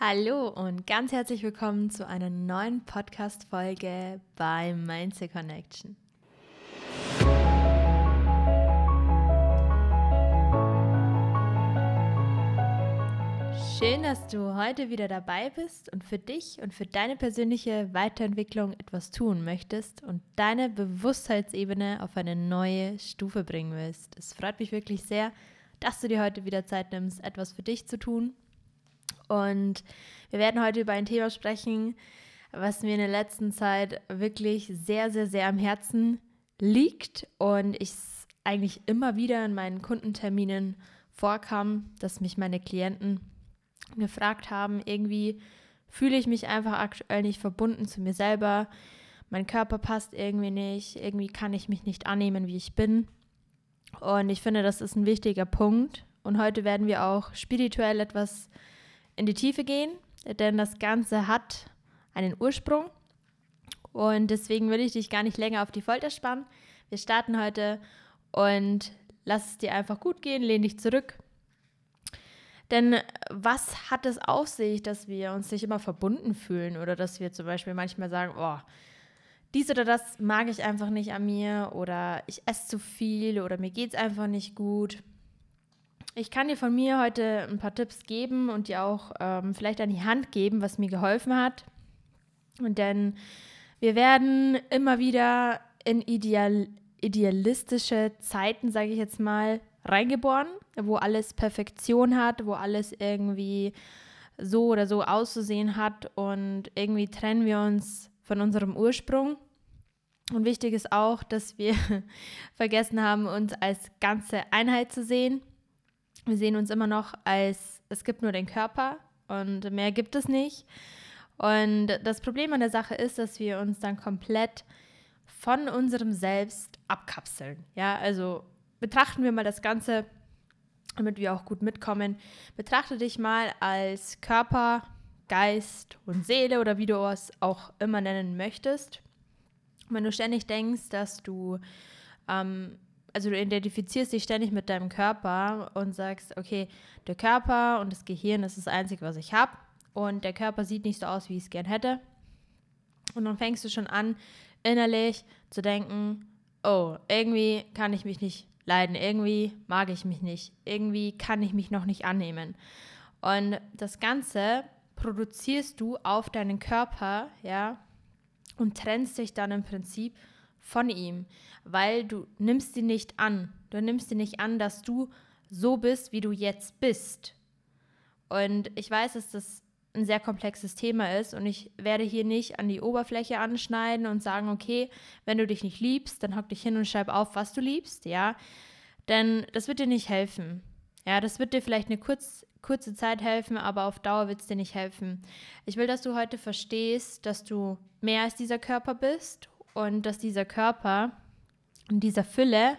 Hallo und ganz herzlich willkommen zu einer neuen Podcast-Folge bei Mindset Connection. Schön, dass du heute wieder dabei bist und für dich und für deine persönliche Weiterentwicklung etwas tun möchtest und deine Bewusstheitsebene auf eine neue Stufe bringen willst. Es freut mich wirklich sehr, dass du dir heute wieder Zeit nimmst, etwas für dich zu tun. Und wir werden heute über ein Thema sprechen, was mir in der letzten Zeit wirklich sehr, sehr, sehr am Herzen liegt und ich eigentlich immer wieder in meinen Kundenterminen vorkam, dass mich meine Klienten gefragt haben, irgendwie fühle ich mich einfach aktuell nicht verbunden zu mir selber. Mein Körper passt irgendwie nicht, irgendwie kann ich mich nicht annehmen, wie ich bin. Und ich finde, das ist ein wichtiger Punkt. Und heute werden wir auch spirituell etwas in die Tiefe gehen, denn das Ganze hat einen Ursprung. Und deswegen will ich dich gar nicht länger auf die Folter spannen. Wir starten heute und lass es dir einfach gut gehen, lehn dich zurück, denn was hat es auf sich, dass wir uns nicht immer verbunden fühlen oder dass wir zum Beispiel manchmal sagen, oh, dies oder das mag ich einfach nicht an mir oder ich esse zu viel oder mir geht es einfach nicht gut. Ich kann dir von mir heute ein paar Tipps geben und dir auch ähm, vielleicht an die Hand geben, was mir geholfen hat. Und denn wir werden immer wieder in ideal, idealistische Zeiten, sage ich jetzt mal, reingeboren, wo alles Perfektion hat, wo alles irgendwie so oder so auszusehen hat und irgendwie trennen wir uns von unserem Ursprung. Und wichtig ist auch, dass wir vergessen haben, uns als ganze Einheit zu sehen. Wir sehen uns immer noch als, es gibt nur den Körper und mehr gibt es nicht. Und das Problem an der Sache ist, dass wir uns dann komplett von unserem Selbst abkapseln. Ja, also betrachten wir mal das Ganze, damit wir auch gut mitkommen. Betrachte dich mal als Körper, Geist und Seele oder wie du es auch immer nennen möchtest. wenn du ständig denkst, dass du, ähm, also du identifizierst dich ständig mit deinem Körper und sagst, okay, der Körper und das Gehirn ist das Einzige, was ich habe und der Körper sieht nicht so aus, wie ich es gern hätte. Und dann fängst du schon an, innerlich zu denken, oh, irgendwie kann ich mich nicht leiden. Irgendwie mag ich mich nicht. Irgendwie kann ich mich noch nicht annehmen. Und das Ganze produzierst du auf deinen Körper, ja, und trennst dich dann im Prinzip von ihm, weil du nimmst ihn nicht an. Du nimmst ihn nicht an, dass du so bist, wie du jetzt bist. Und ich weiß, dass das ein sehr komplexes Thema ist und ich werde hier nicht an die Oberfläche anschneiden und sagen, okay, wenn du dich nicht liebst, dann hock dich hin und schreib auf, was du liebst, ja. Denn das wird dir nicht helfen. Ja, das wird dir vielleicht eine kurz, kurze Zeit helfen, aber auf Dauer wird es dir nicht helfen. Ich will, dass du heute verstehst, dass du mehr als dieser Körper bist und dass dieser Körper in dieser Fülle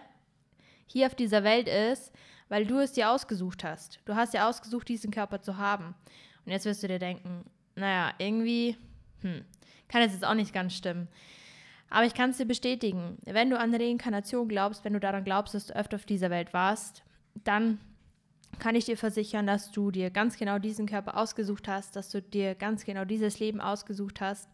hier auf dieser Welt ist, weil du es dir ausgesucht hast. Du hast ja ausgesucht, diesen Körper zu haben. Und jetzt wirst du dir denken, naja, irgendwie, hm, kann das jetzt auch nicht ganz stimmen. Aber ich kann es dir bestätigen, wenn du an Reinkarnation glaubst, wenn du daran glaubst, dass du öfter auf dieser Welt warst, dann kann ich dir versichern, dass du dir ganz genau diesen Körper ausgesucht hast, dass du dir ganz genau dieses Leben ausgesucht hast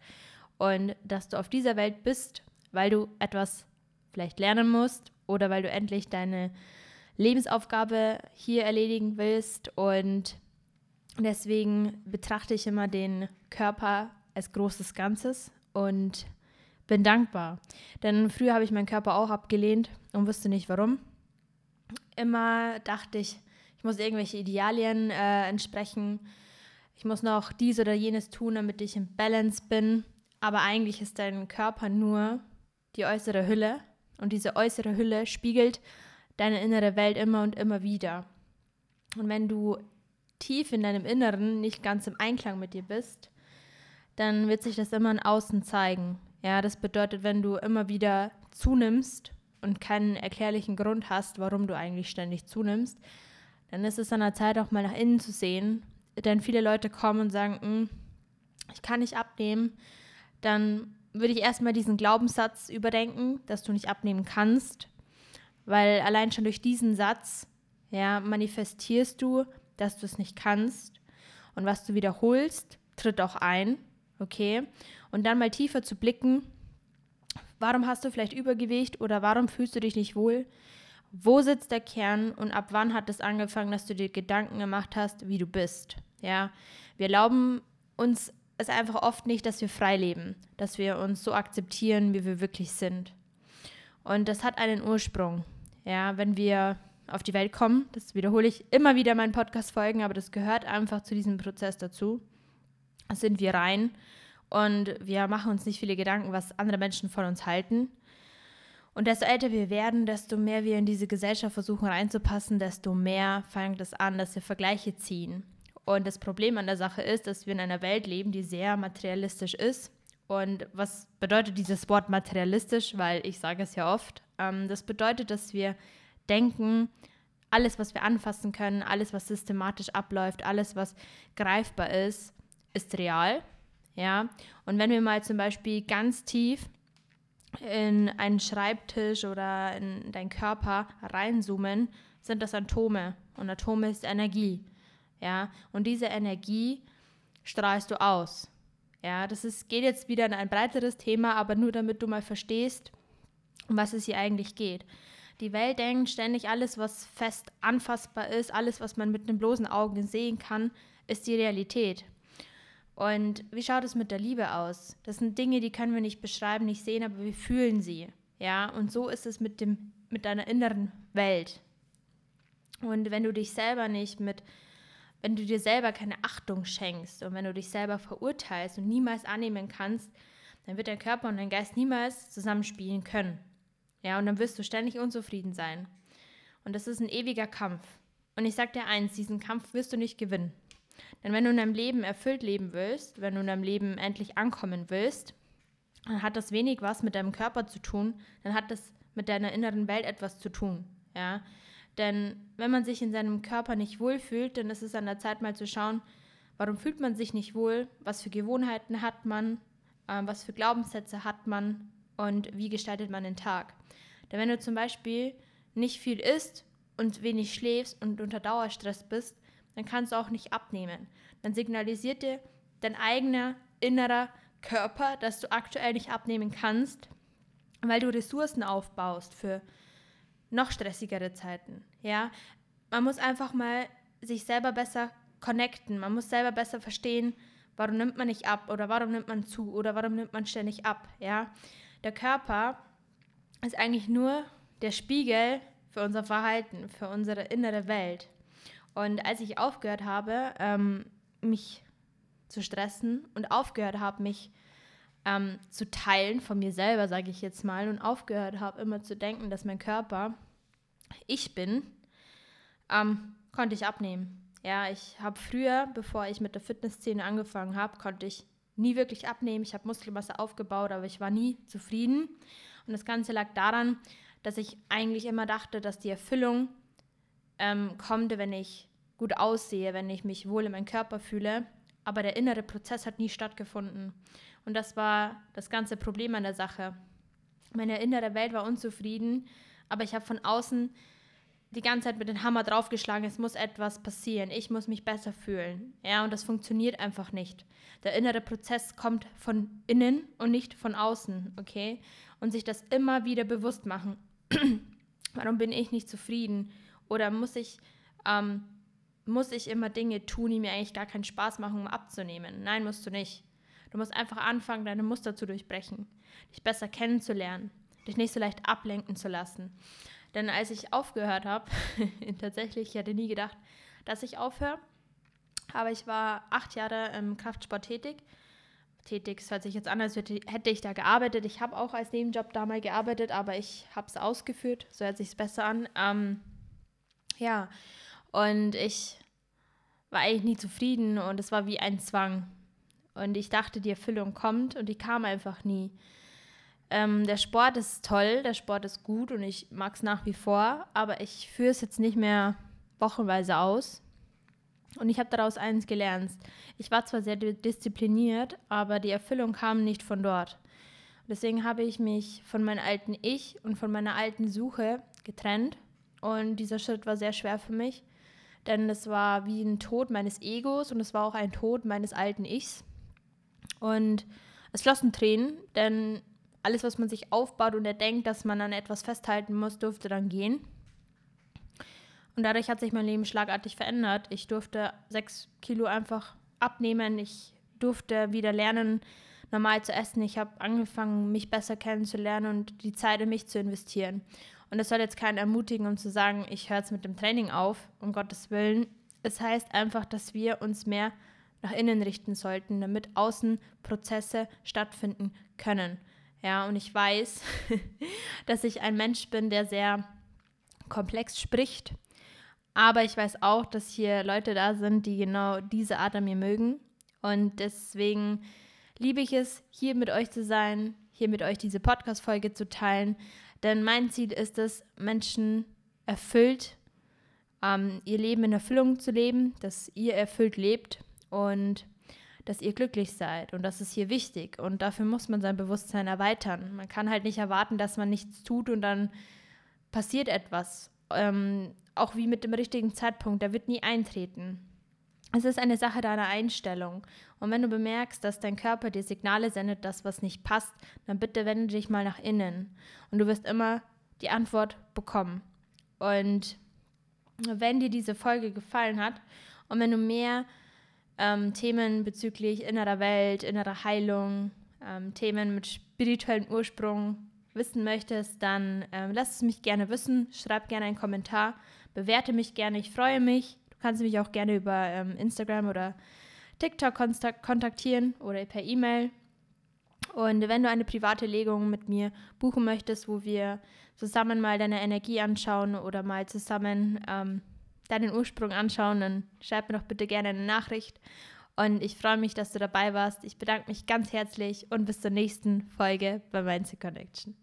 und dass du auf dieser Welt bist, weil du etwas vielleicht lernen musst oder weil du endlich deine Lebensaufgabe hier erledigen willst und deswegen betrachte ich immer den Körper als großes Ganzes und bin dankbar. Denn früher habe ich meinen Körper auch abgelehnt und wusste nicht warum. Immer dachte ich, ich muss irgendwelche Idealien äh, entsprechen. Ich muss noch dies oder jenes tun, damit ich im Balance bin. Aber eigentlich ist dein Körper nur die äußere Hülle. Und diese äußere Hülle spiegelt deine innere Welt immer und immer wieder. Und wenn du tief in deinem Inneren nicht ganz im Einklang mit dir bist, dann wird sich das immer in Außen zeigen. Ja, das bedeutet, wenn du immer wieder zunimmst und keinen erklärlichen Grund hast, warum du eigentlich ständig zunimmst, dann ist es an der Zeit, auch mal nach innen zu sehen. Denn viele Leute kommen und sagen, hm, ich kann nicht abnehmen. Dann würde ich erstmal diesen Glaubenssatz überdenken, dass du nicht abnehmen kannst. Weil allein schon durch diesen Satz ja, manifestierst du, dass du es nicht kannst. Und was du wiederholst, tritt auch ein, okay? Und dann mal tiefer zu blicken, warum hast du vielleicht Übergewicht oder warum fühlst du dich nicht wohl? Wo sitzt der Kern und ab wann hat es angefangen, dass du dir Gedanken gemacht hast, wie du bist? Ja, wir erlauben uns es einfach oft nicht, dass wir frei leben, dass wir uns so akzeptieren, wie wir wirklich sind. Und das hat einen Ursprung. Ja, wenn wir auf die Welt kommen, das wiederhole ich immer wieder in meinen Podcast-Folgen, aber das gehört einfach zu diesem Prozess dazu, sind wir rein und wir machen uns nicht viele Gedanken, was andere Menschen von uns halten. Und desto älter wir werden, desto mehr wir in diese Gesellschaft versuchen reinzupassen, desto mehr fängt es an, dass wir Vergleiche ziehen. Und das Problem an der Sache ist, dass wir in einer Welt leben, die sehr materialistisch ist. Und was bedeutet dieses Wort materialistisch? Weil ich sage es ja oft. Ähm, das bedeutet, dass wir denken, alles, was wir anfassen können, alles, was systematisch abläuft, alles, was greifbar ist, ist real. Ja. Und wenn wir mal zum Beispiel ganz tief in einen Schreibtisch oder in deinen Körper reinzoomen, sind das Atome. Und Atome ist Energie. Ja, und diese Energie strahlst du aus. Ja, das ist, geht jetzt wieder in ein breiteres Thema, aber nur damit du mal verstehst, um was es hier eigentlich geht. Die Welt denkt ständig, alles, was fest anfassbar ist, alles, was man mit einem bloßen Augen sehen kann, ist die Realität. Und wie schaut es mit der Liebe aus? Das sind Dinge, die können wir nicht beschreiben, nicht sehen, aber wir fühlen sie. Ja, und so ist es mit, dem, mit deiner inneren Welt. Und wenn du dich selber nicht mit wenn du dir selber keine Achtung schenkst und wenn du dich selber verurteilst und niemals annehmen kannst, dann wird dein Körper und dein Geist niemals zusammenspielen können. Ja, und dann wirst du ständig unzufrieden sein. Und das ist ein ewiger Kampf. Und ich sag dir eins, diesen Kampf wirst du nicht gewinnen. Denn wenn du in deinem Leben erfüllt leben willst, wenn du in deinem Leben endlich ankommen willst, dann hat das wenig was mit deinem Körper zu tun, dann hat das mit deiner inneren Welt etwas zu tun. Ja, denn wenn man sich in seinem Körper nicht wohlfühlt, dann ist es an der Zeit mal zu schauen, warum fühlt man sich nicht wohl, was für Gewohnheiten hat man, äh, was für Glaubenssätze hat man und wie gestaltet man den Tag. Denn wenn du zum Beispiel nicht viel isst und wenig schläfst und unter Dauerstress bist, dann kannst du auch nicht abnehmen. Dann signalisiert dir dein eigener innerer Körper, dass du aktuell nicht abnehmen kannst, weil du Ressourcen aufbaust für noch stressigere Zeiten. Ja, man muss einfach mal sich selber besser connecten. Man muss selber besser verstehen, warum nimmt man nicht ab oder warum nimmt man zu oder warum nimmt man ständig ab. Ja, der Körper ist eigentlich nur der Spiegel für unser Verhalten, für unsere innere Welt. Und als ich aufgehört habe, ähm, mich zu stressen und aufgehört habe, mich ähm, zu teilen von mir selber, sage ich jetzt mal, und aufgehört habe, immer zu denken, dass mein Körper ich bin, ähm, konnte ich abnehmen. Ja, ich habe früher, bevor ich mit der Fitnessszene angefangen habe, konnte ich nie wirklich abnehmen. Ich habe Muskelmasse aufgebaut, aber ich war nie zufrieden. Und das Ganze lag daran, dass ich eigentlich immer dachte, dass die Erfüllung ähm, kommt, wenn ich gut aussehe, wenn ich mich wohl in meinem Körper fühle. Aber der innere Prozess hat nie stattgefunden. Und das war das ganze Problem an der Sache. Meine innere Welt war unzufrieden, aber ich habe von außen die ganze Zeit mit dem Hammer draufgeschlagen, es muss etwas passieren, ich muss mich besser fühlen. Ja, und das funktioniert einfach nicht. Der innere Prozess kommt von innen und nicht von außen, okay? Und sich das immer wieder bewusst machen. Warum bin ich nicht zufrieden? Oder muss ich, ähm, muss ich immer Dinge tun, die mir eigentlich gar keinen Spaß machen, um abzunehmen? Nein, musst du nicht. Du musst einfach anfangen, deine Muster zu durchbrechen, dich besser kennenzulernen, dich nicht so leicht ablenken zu lassen. Denn als ich aufgehört habe, tatsächlich, ich hätte nie gedacht, dass ich aufhöre, aber ich war acht Jahre im Kraftsport tätig. Tätig, es hört sich jetzt an, als hätte ich da gearbeitet. Ich habe auch als Nebenjob da mal gearbeitet, aber ich habe es ausgeführt. So hört sich es besser an. Ähm, ja, und ich war eigentlich nie zufrieden und es war wie ein Zwang. Und ich dachte, die Erfüllung kommt und die kam einfach nie. Ähm, der Sport ist toll, der Sport ist gut und ich mag es nach wie vor, aber ich führe es jetzt nicht mehr wochenweise aus. Und ich habe daraus eins gelernt. Ich war zwar sehr diszipliniert, aber die Erfüllung kam nicht von dort. Deswegen habe ich mich von meinem alten Ich und von meiner alten Suche getrennt. Und dieser Schritt war sehr schwer für mich. Denn es war wie ein Tod meines Egos und es war auch ein Tod meines alten Ichs. Und es flossen Tränen, denn alles, was man sich aufbaut und er denkt, dass man an etwas festhalten muss, durfte dann gehen. Und dadurch hat sich mein Leben schlagartig verändert. Ich durfte sechs Kilo einfach abnehmen. Ich durfte wieder lernen, normal zu essen. Ich habe angefangen, mich besser kennenzulernen und die Zeit in mich zu investieren. Und das soll jetzt keinen ermutigen, um zu sagen, ich höre jetzt mit dem Training auf, um Gottes Willen. Es heißt einfach, dass wir uns mehr nach innen richten sollten, damit außen Prozesse stattfinden können. Ja, und ich weiß, dass ich ein Mensch bin, der sehr komplex spricht. Aber ich weiß auch, dass hier Leute da sind, die genau diese Art an mir mögen. Und deswegen liebe ich es, hier mit euch zu sein, hier mit euch diese Podcast-Folge zu teilen. Denn mein Ziel ist es, Menschen erfüllt, ähm, ihr Leben in Erfüllung zu leben, dass ihr erfüllt lebt und dass ihr glücklich seid. Und das ist hier wichtig. Und dafür muss man sein Bewusstsein erweitern. Man kann halt nicht erwarten, dass man nichts tut und dann passiert etwas. Ähm, auch wie mit dem richtigen Zeitpunkt, der wird nie eintreten. Es ist eine Sache deiner Einstellung. Und wenn du bemerkst, dass dein Körper dir Signale sendet, dass was nicht passt, dann bitte wende dich mal nach innen. Und du wirst immer die Antwort bekommen. Und wenn dir diese Folge gefallen hat und wenn du mehr ähm, Themen bezüglich innerer Welt, innerer Heilung, ähm, Themen mit spirituellem Ursprung wissen möchtest, dann ähm, lass es mich gerne wissen. Schreib gerne einen Kommentar, bewerte mich gerne. Ich freue mich kannst du mich auch gerne über ähm, Instagram oder TikTok kontaktieren oder per E-Mail. Und wenn du eine private Legung mit mir buchen möchtest, wo wir zusammen mal deine Energie anschauen oder mal zusammen ähm, deinen Ursprung anschauen, dann schreib mir doch bitte gerne eine Nachricht. Und ich freue mich, dass du dabei warst. Ich bedanke mich ganz herzlich und bis zur nächsten Folge bei Mindset Connection.